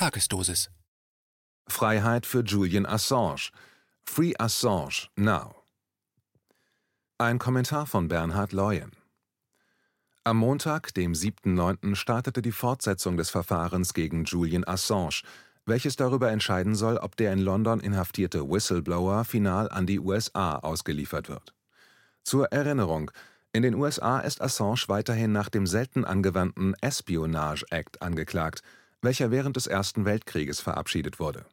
Tagesdosis. Freiheit für Julian Assange. Free Assange now. Ein Kommentar von Bernhard Leuen. Am Montag, dem 7.9., startete die Fortsetzung des Verfahrens gegen Julian Assange, welches darüber entscheiden soll, ob der in London inhaftierte Whistleblower final an die USA ausgeliefert wird. Zur Erinnerung, in den USA ist Assange weiterhin nach dem selten angewandten Espionage Act angeklagt, welcher während des Ersten Weltkrieges verabschiedet wurde.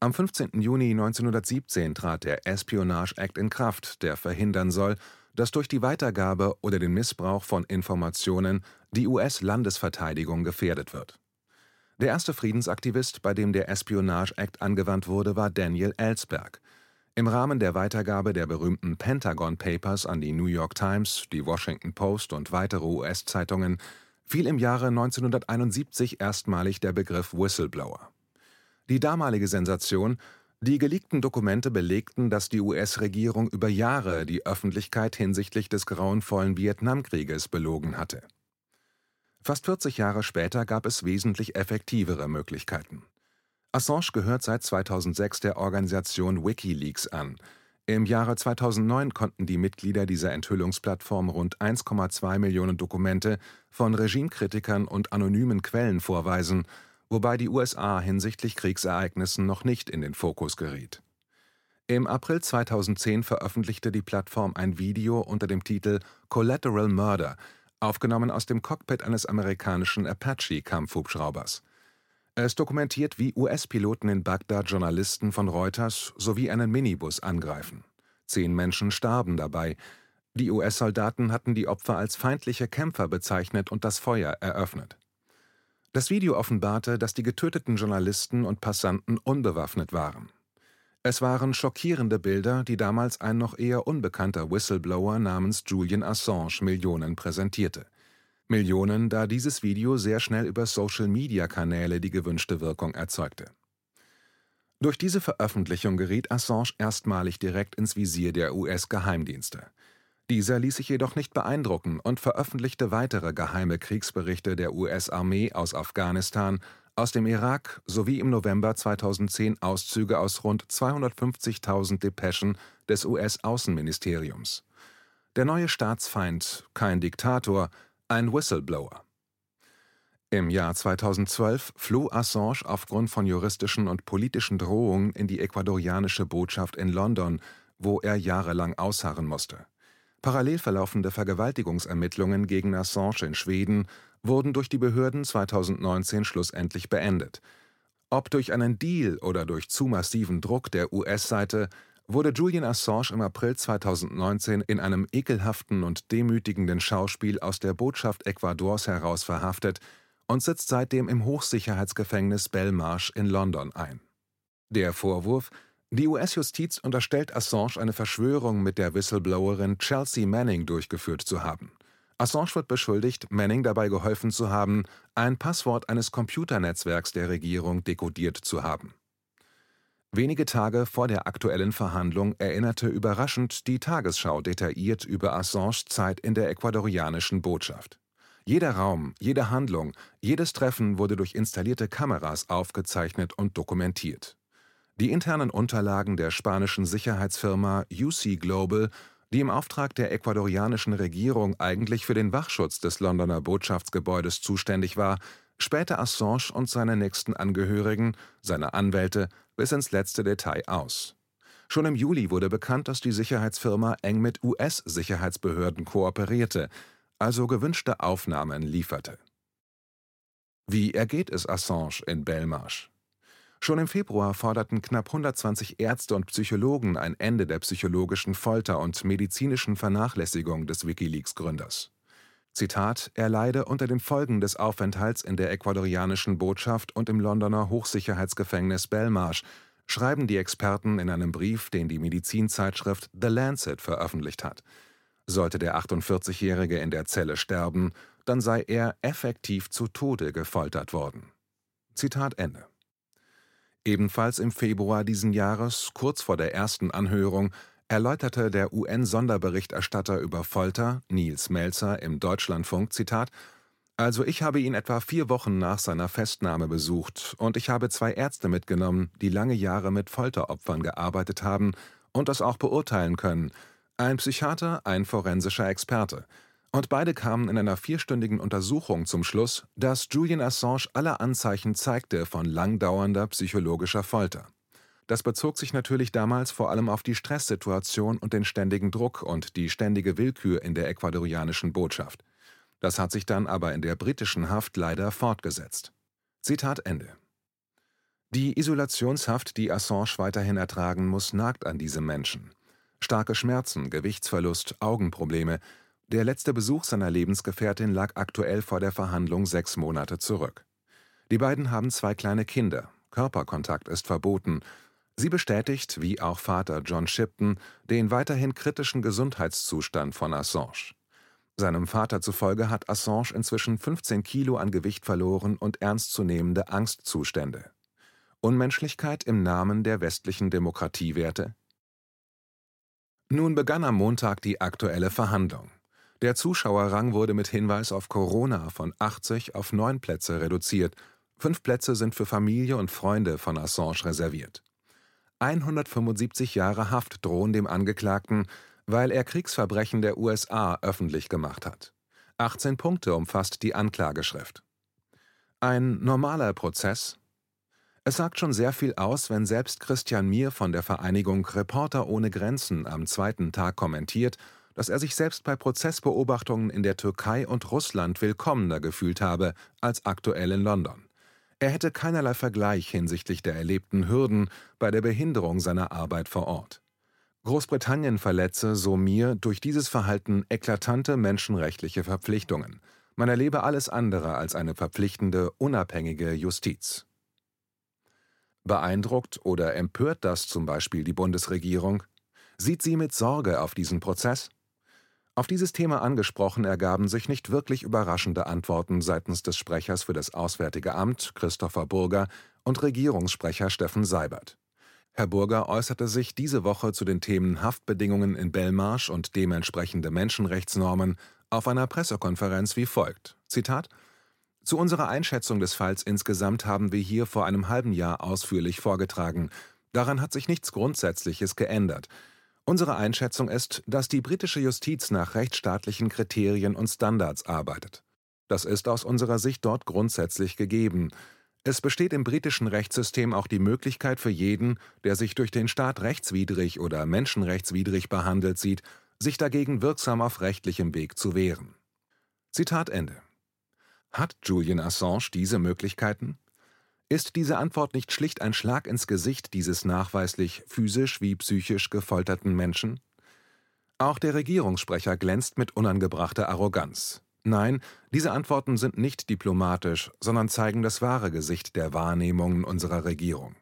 Am 15. Juni 1917 trat der Espionage Act in Kraft, der verhindern soll, dass durch die Weitergabe oder den Missbrauch von Informationen die US-Landesverteidigung gefährdet wird. Der erste Friedensaktivist, bei dem der Espionage Act angewandt wurde, war Daniel Ellsberg. Im Rahmen der Weitergabe der berühmten Pentagon Papers an die New York Times, die Washington Post und weitere US-Zeitungen fiel im Jahre 1971 erstmalig der Begriff Whistleblower. Die damalige Sensation die geleakten Dokumente belegten, dass die US-Regierung über Jahre die Öffentlichkeit hinsichtlich des grauenvollen Vietnamkrieges belogen hatte. Fast 40 Jahre später gab es wesentlich effektivere Möglichkeiten. Assange gehört seit 2006 der Organisation WikiLeaks an. Im Jahre 2009 konnten die Mitglieder dieser Enthüllungsplattform rund 1,2 Millionen Dokumente von Regimekritikern und anonymen Quellen vorweisen wobei die USA hinsichtlich Kriegsereignissen noch nicht in den Fokus geriet. Im April 2010 veröffentlichte die Plattform ein Video unter dem Titel Collateral Murder, aufgenommen aus dem Cockpit eines amerikanischen Apache-Kampfhubschraubers. Es dokumentiert, wie US-Piloten in Bagdad Journalisten von Reuters sowie einen Minibus angreifen. Zehn Menschen starben dabei. Die US-Soldaten hatten die Opfer als feindliche Kämpfer bezeichnet und das Feuer eröffnet. Das Video offenbarte, dass die getöteten Journalisten und Passanten unbewaffnet waren. Es waren schockierende Bilder, die damals ein noch eher unbekannter Whistleblower namens Julian Assange Millionen präsentierte. Millionen, da dieses Video sehr schnell über Social-Media-Kanäle die gewünschte Wirkung erzeugte. Durch diese Veröffentlichung geriet Assange erstmalig direkt ins Visier der US-Geheimdienste. Dieser ließ sich jedoch nicht beeindrucken und veröffentlichte weitere geheime Kriegsberichte der US-Armee aus Afghanistan, aus dem Irak sowie im November 2010 Auszüge aus rund 250.000 Depeschen des US-Außenministeriums. Der neue Staatsfeind, kein Diktator, ein Whistleblower. Im Jahr 2012 floh Assange aufgrund von juristischen und politischen Drohungen in die ecuadorianische Botschaft in London, wo er jahrelang ausharren musste. Parallel verlaufende Vergewaltigungsermittlungen gegen Assange in Schweden wurden durch die Behörden 2019 schlussendlich beendet. Ob durch einen Deal oder durch zu massiven Druck der US-Seite, wurde Julian Assange im April 2019 in einem ekelhaften und demütigenden Schauspiel aus der Botschaft Ecuadors heraus verhaftet und sitzt seitdem im Hochsicherheitsgefängnis Belmarsh in London ein. Der Vorwurf, die US-Justiz unterstellt Assange eine Verschwörung mit der Whistleblowerin Chelsea Manning durchgeführt zu haben. Assange wird beschuldigt, Manning dabei geholfen zu haben, ein Passwort eines Computernetzwerks der Regierung dekodiert zu haben. Wenige Tage vor der aktuellen Verhandlung erinnerte überraschend die Tagesschau detailliert über Assange Zeit in der ecuadorianischen Botschaft. Jeder Raum, jede Handlung, jedes Treffen wurde durch installierte Kameras aufgezeichnet und dokumentiert. Die internen Unterlagen der spanischen Sicherheitsfirma UC Global, die im Auftrag der ecuadorianischen Regierung eigentlich für den Wachschutz des Londoner Botschaftsgebäudes zuständig war, spähte Assange und seine nächsten Angehörigen, seine Anwälte, bis ins letzte Detail aus. Schon im Juli wurde bekannt, dass die Sicherheitsfirma eng mit US-Sicherheitsbehörden kooperierte, also gewünschte Aufnahmen lieferte. Wie ergeht es Assange in Belmarsh? Schon im Februar forderten knapp 120 Ärzte und Psychologen ein Ende der psychologischen Folter und medizinischen Vernachlässigung des Wikileaks-Gründers. Zitat: Er leide unter den Folgen des Aufenthalts in der ecuadorianischen Botschaft und im Londoner Hochsicherheitsgefängnis Belmarsh, schreiben die Experten in einem Brief, den die Medizinzeitschrift The Lancet veröffentlicht hat. Sollte der 48-Jährige in der Zelle sterben, dann sei er effektiv zu Tode gefoltert worden. Zitat Ende. Ebenfalls im Februar diesen Jahres, kurz vor der ersten Anhörung, erläuterte der UN-Sonderberichterstatter über Folter, Nils Melzer, im Deutschlandfunk: Zitat, Also ich habe ihn etwa vier Wochen nach seiner Festnahme besucht und ich habe zwei Ärzte mitgenommen, die lange Jahre mit Folteropfern gearbeitet haben und das auch beurteilen können, ein Psychiater, ein forensischer Experte. Und beide kamen in einer vierstündigen Untersuchung zum Schluss, dass Julian Assange alle Anzeichen zeigte von langdauernder psychologischer Folter. Das bezog sich natürlich damals vor allem auf die Stresssituation und den ständigen Druck und die ständige Willkür in der ecuadorianischen Botschaft. Das hat sich dann aber in der britischen Haft leider fortgesetzt. Zitat Ende. Die Isolationshaft, die Assange weiterhin ertragen muss, nagt an diesem Menschen. Starke Schmerzen, Gewichtsverlust, Augenprobleme. Der letzte Besuch seiner Lebensgefährtin lag aktuell vor der Verhandlung sechs Monate zurück. Die beiden haben zwei kleine Kinder. Körperkontakt ist verboten. Sie bestätigt, wie auch Vater John Shipton, den weiterhin kritischen Gesundheitszustand von Assange. Seinem Vater zufolge hat Assange inzwischen 15 Kilo an Gewicht verloren und ernstzunehmende Angstzustände. Unmenschlichkeit im Namen der westlichen Demokratiewerte? Nun begann am Montag die aktuelle Verhandlung. Der Zuschauerrang wurde mit Hinweis auf Corona von 80 auf 9 Plätze reduziert. Fünf Plätze sind für Familie und Freunde von Assange reserviert. 175 Jahre Haft drohen dem Angeklagten, weil er Kriegsverbrechen der USA öffentlich gemacht hat. 18 Punkte umfasst die Anklageschrift. Ein normaler Prozess? Es sagt schon sehr viel aus, wenn selbst Christian Mier von der Vereinigung Reporter ohne Grenzen am zweiten Tag kommentiert, dass er sich selbst bei Prozessbeobachtungen in der Türkei und Russland willkommener gefühlt habe als aktuell in London. Er hätte keinerlei Vergleich hinsichtlich der erlebten Hürden bei der Behinderung seiner Arbeit vor Ort. Großbritannien verletze, so mir, durch dieses Verhalten eklatante menschenrechtliche Verpflichtungen. Man erlebe alles andere als eine verpflichtende, unabhängige Justiz. Beeindruckt oder empört das zum Beispiel die Bundesregierung? Sieht sie mit Sorge auf diesen Prozess? Auf dieses Thema angesprochen ergaben sich nicht wirklich überraschende Antworten seitens des Sprechers für das Auswärtige Amt, Christopher Burger, und Regierungssprecher Steffen Seibert. Herr Burger äußerte sich diese Woche zu den Themen Haftbedingungen in Belmarsh und dementsprechende Menschenrechtsnormen auf einer Pressekonferenz wie folgt: Zitat Zu unserer Einschätzung des Falls insgesamt haben wir hier vor einem halben Jahr ausführlich vorgetragen. Daran hat sich nichts Grundsätzliches geändert. Unsere Einschätzung ist, dass die britische Justiz nach rechtsstaatlichen Kriterien und Standards arbeitet. Das ist aus unserer Sicht dort grundsätzlich gegeben. Es besteht im britischen Rechtssystem auch die Möglichkeit für jeden, der sich durch den Staat rechtswidrig oder menschenrechtswidrig behandelt sieht, sich dagegen wirksam auf rechtlichem Weg zu wehren. Zitat Ende. Hat Julian Assange diese Möglichkeiten? Ist diese Antwort nicht schlicht ein Schlag ins Gesicht dieses nachweislich physisch wie psychisch gefolterten Menschen? Auch der Regierungssprecher glänzt mit unangebrachter Arroganz. Nein, diese Antworten sind nicht diplomatisch, sondern zeigen das wahre Gesicht der Wahrnehmungen unserer Regierung.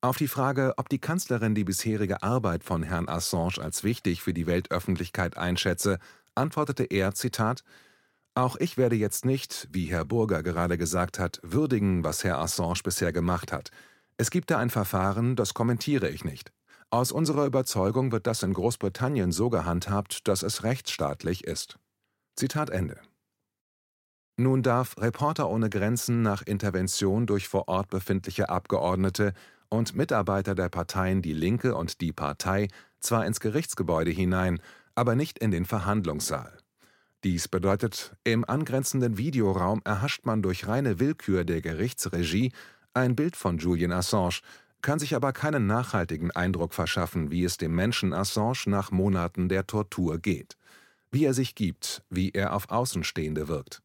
Auf die Frage, ob die Kanzlerin die bisherige Arbeit von Herrn Assange als wichtig für die Weltöffentlichkeit einschätze, antwortete er, Zitat, Auch ich werde jetzt nicht, wie Herr Burger gerade gesagt hat, würdigen, was Herr Assange bisher gemacht hat. Es gibt da ein Verfahren, das kommentiere ich nicht. Aus unserer Überzeugung wird das in Großbritannien so gehandhabt, dass es rechtsstaatlich ist. Zitat Ende. Nun darf Reporter ohne Grenzen nach Intervention durch vor Ort befindliche Abgeordnete und Mitarbeiter der Parteien Die Linke und Die Partei zwar ins Gerichtsgebäude hinein, aber nicht in den Verhandlungssaal. Dies bedeutet, im angrenzenden Videoraum erhascht man durch reine Willkür der Gerichtsregie ein Bild von Julian Assange, kann sich aber keinen nachhaltigen Eindruck verschaffen, wie es dem Menschen Assange nach Monaten der Tortur geht wie er sich gibt, wie er auf Außenstehende wirkt.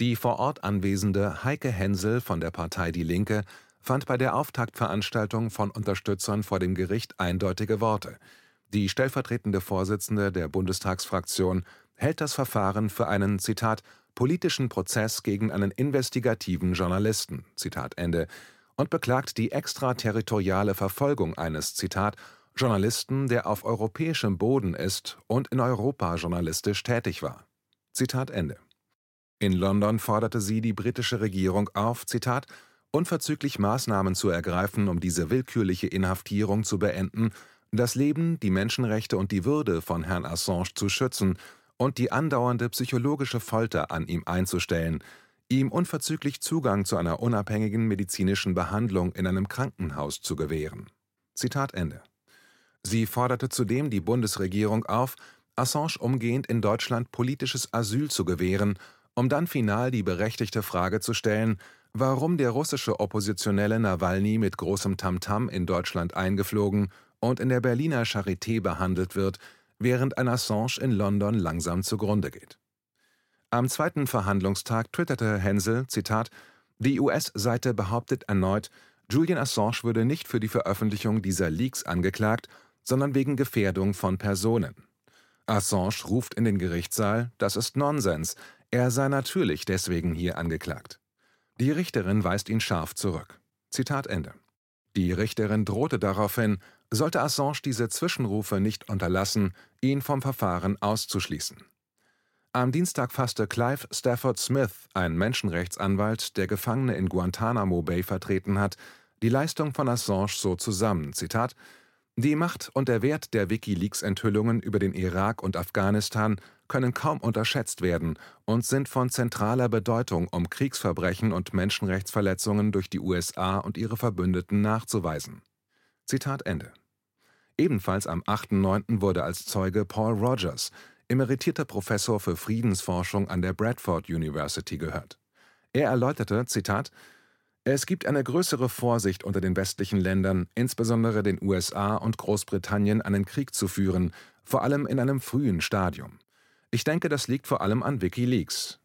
Die vor Ort anwesende Heike Hensel von der Partei Die Linke fand bei der Auftaktveranstaltung von Unterstützern vor dem Gericht eindeutige Worte. Die stellvertretende Vorsitzende der Bundestagsfraktion hält das Verfahren für einen Zitat politischen Prozess gegen einen investigativen Journalisten Zitat Ende und beklagt die extraterritoriale Verfolgung eines Zitat Journalisten, der auf europäischem Boden ist und in Europa journalistisch tätig war. Zitat Ende. In London forderte sie die britische Regierung auf, Zitat, unverzüglich Maßnahmen zu ergreifen, um diese willkürliche Inhaftierung zu beenden, das Leben, die Menschenrechte und die Würde von Herrn Assange zu schützen und die andauernde psychologische Folter an ihm einzustellen, ihm unverzüglich Zugang zu einer unabhängigen medizinischen Behandlung in einem Krankenhaus zu gewähren. Zitat Ende. Sie forderte zudem die Bundesregierung auf, Assange umgehend in Deutschland politisches Asyl zu gewähren, um dann final die berechtigte Frage zu stellen, warum der russische Oppositionelle Nawalny mit großem Tamtam in Deutschland eingeflogen und in der Berliner Charité behandelt wird, während ein Assange in London langsam zugrunde geht. Am zweiten Verhandlungstag twitterte Hensel, Zitat, die US-Seite behauptet erneut, Julian Assange würde nicht für die Veröffentlichung dieser Leaks angeklagt, sondern wegen Gefährdung von Personen. Assange ruft in den Gerichtssaal, das ist Nonsens, er sei natürlich deswegen hier angeklagt. Die Richterin weist ihn scharf zurück. Zitat Ende. Die Richterin drohte daraufhin, sollte Assange diese Zwischenrufe nicht unterlassen, ihn vom Verfahren auszuschließen. Am Dienstag fasste Clive Stafford Smith, ein Menschenrechtsanwalt, der Gefangene in Guantanamo Bay vertreten hat, die Leistung von Assange so zusammen: Zitat: Die Macht und der Wert der WikiLeaks-Enthüllungen über den Irak und Afghanistan können kaum unterschätzt werden und sind von zentraler Bedeutung, um Kriegsverbrechen und Menschenrechtsverletzungen durch die USA und ihre Verbündeten nachzuweisen. Zitat Ende. Ebenfalls am 8.9. wurde als Zeuge Paul Rogers, emeritierter Professor für Friedensforschung an der Bradford University, gehört. Er erläuterte, Zitat, es gibt eine größere Vorsicht unter den westlichen Ländern, insbesondere den USA und Großbritannien, einen Krieg zu führen, vor allem in einem frühen Stadium. Ich denke, das liegt vor allem an Wikileaks.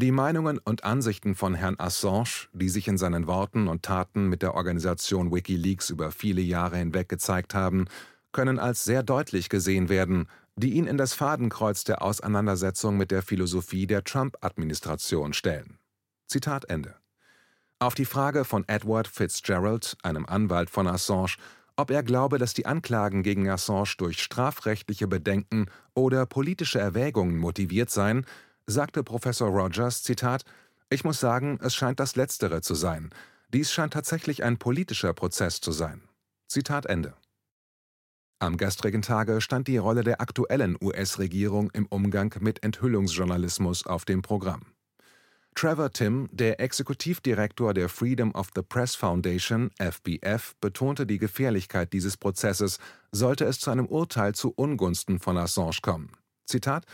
Die Meinungen und Ansichten von Herrn Assange, die sich in seinen Worten und Taten mit der Organisation Wikileaks über viele Jahre hinweg gezeigt haben, können als sehr deutlich gesehen werden, die ihn in das Fadenkreuz der Auseinandersetzung mit der Philosophie der Trump-Administration stellen. Zitat Ende. Auf die Frage von Edward Fitzgerald, einem Anwalt von Assange, ob er glaube, dass die Anklagen gegen Assange durch strafrechtliche Bedenken oder politische Erwägungen motiviert seien, sagte Professor Rogers, Zitat, ich muss sagen, es scheint das Letztere zu sein. Dies scheint tatsächlich ein politischer Prozess zu sein. Zitat Ende. Am gestrigen Tage stand die Rolle der aktuellen US-Regierung im Umgang mit Enthüllungsjournalismus auf dem Programm. Trevor Tim, der Exekutivdirektor der Freedom of the Press Foundation, FBF, betonte die Gefährlichkeit dieses Prozesses, sollte es zu einem Urteil zu Ungunsten von Assange kommen. Zitat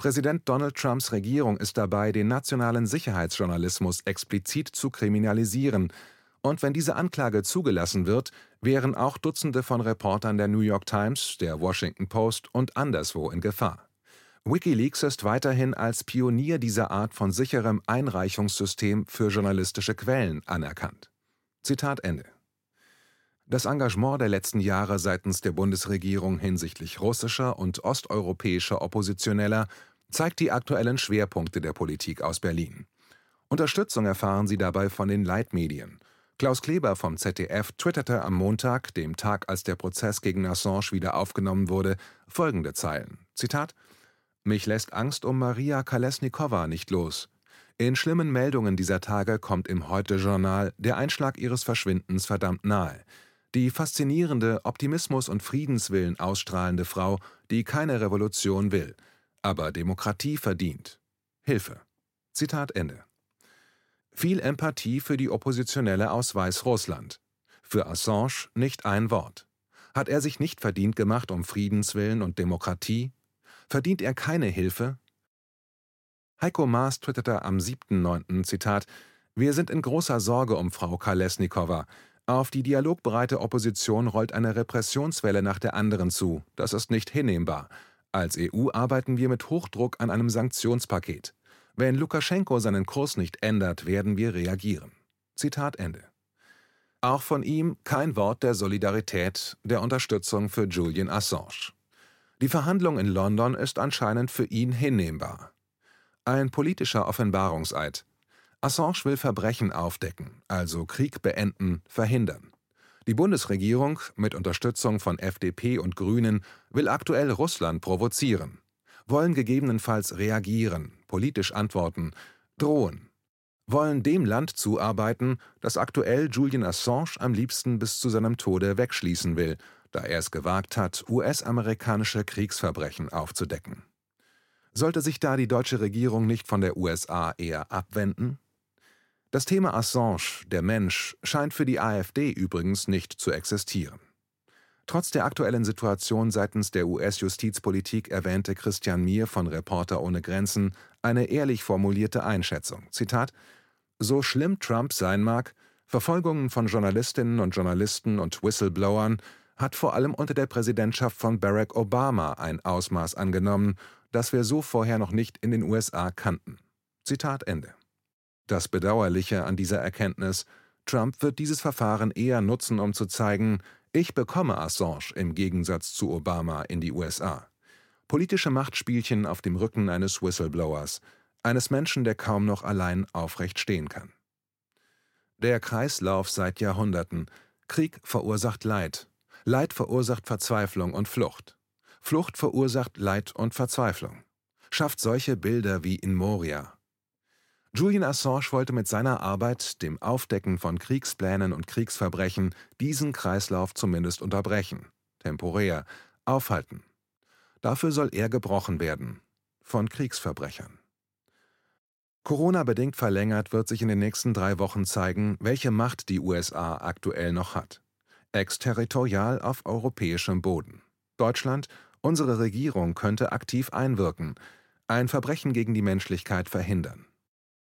Präsident Donald Trumps Regierung ist dabei, den nationalen Sicherheitsjournalismus explizit zu kriminalisieren, und wenn diese Anklage zugelassen wird, wären auch Dutzende von Reportern der New York Times, der Washington Post und anderswo in Gefahr. Wikileaks ist weiterhin als Pionier dieser Art von sicherem Einreichungssystem für journalistische Quellen anerkannt. Zitat Ende. Das Engagement der letzten Jahre seitens der Bundesregierung hinsichtlich russischer und osteuropäischer Oppositioneller zeigt die aktuellen Schwerpunkte der Politik aus Berlin. Unterstützung erfahren sie dabei von den Leitmedien. Klaus Kleber vom ZDF twitterte am Montag, dem Tag, als der Prozess gegen Assange wieder aufgenommen wurde, folgende Zeilen: Zitat: Mich lässt Angst um Maria Kalesnikova nicht los. In schlimmen Meldungen dieser Tage kommt im Heute-Journal der Einschlag ihres Verschwindens verdammt nahe. Die faszinierende, Optimismus und Friedenswillen ausstrahlende Frau, die keine Revolution will aber Demokratie verdient. Hilfe. Zitat Ende. Viel Empathie für die Oppositionelle aus Weißrussland. Für Assange nicht ein Wort. Hat er sich nicht verdient gemacht um Friedenswillen und Demokratie? Verdient er keine Hilfe? Heiko Maas twitterte am 7.9. Zitat Wir sind in großer Sorge um Frau Kalesnikova. Auf die dialogbereite Opposition rollt eine Repressionswelle nach der anderen zu. Das ist nicht hinnehmbar. Als EU arbeiten wir mit Hochdruck an einem Sanktionspaket. Wenn Lukaschenko seinen Kurs nicht ändert, werden wir reagieren. Zitat Ende. Auch von ihm kein Wort der Solidarität, der Unterstützung für Julian Assange. Die Verhandlung in London ist anscheinend für ihn hinnehmbar. Ein politischer Offenbarungseid. Assange will Verbrechen aufdecken, also Krieg beenden, verhindern. Die Bundesregierung, mit Unterstützung von FDP und Grünen, will aktuell Russland provozieren, wollen gegebenenfalls reagieren, politisch antworten, drohen, wollen dem Land zuarbeiten, das aktuell Julian Assange am liebsten bis zu seinem Tode wegschließen will, da er es gewagt hat, US-amerikanische Kriegsverbrechen aufzudecken. Sollte sich da die deutsche Regierung nicht von der USA eher abwenden? Das Thema Assange, der Mensch, scheint für die AfD übrigens nicht zu existieren. Trotz der aktuellen Situation seitens der US-Justizpolitik erwähnte Christian Mier von Reporter ohne Grenzen eine ehrlich formulierte Einschätzung. Zitat: So schlimm Trump sein mag, Verfolgungen von Journalistinnen und Journalisten und Whistleblowern hat vor allem unter der Präsidentschaft von Barack Obama ein Ausmaß angenommen, das wir so vorher noch nicht in den USA kannten. Zitat Ende. Das Bedauerliche an dieser Erkenntnis, Trump wird dieses Verfahren eher nutzen, um zu zeigen, ich bekomme Assange im Gegensatz zu Obama in die USA. Politische Machtspielchen auf dem Rücken eines Whistleblowers, eines Menschen, der kaum noch allein aufrecht stehen kann. Der Kreislauf seit Jahrhunderten. Krieg verursacht Leid. Leid verursacht Verzweiflung und Flucht. Flucht verursacht Leid und Verzweiflung. Schafft solche Bilder wie in Moria, Julian Assange wollte mit seiner Arbeit, dem Aufdecken von Kriegsplänen und Kriegsverbrechen, diesen Kreislauf zumindest unterbrechen, temporär, aufhalten. Dafür soll er gebrochen werden von Kriegsverbrechern. Corona-bedingt verlängert wird sich in den nächsten drei Wochen zeigen, welche Macht die USA aktuell noch hat. Exterritorial auf europäischem Boden. Deutschland, unsere Regierung könnte aktiv einwirken, ein Verbrechen gegen die Menschlichkeit verhindern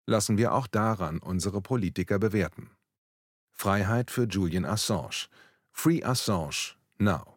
lassen wir auch daran unsere Politiker bewerten. Freiheit für Julian Assange. Free Assange now.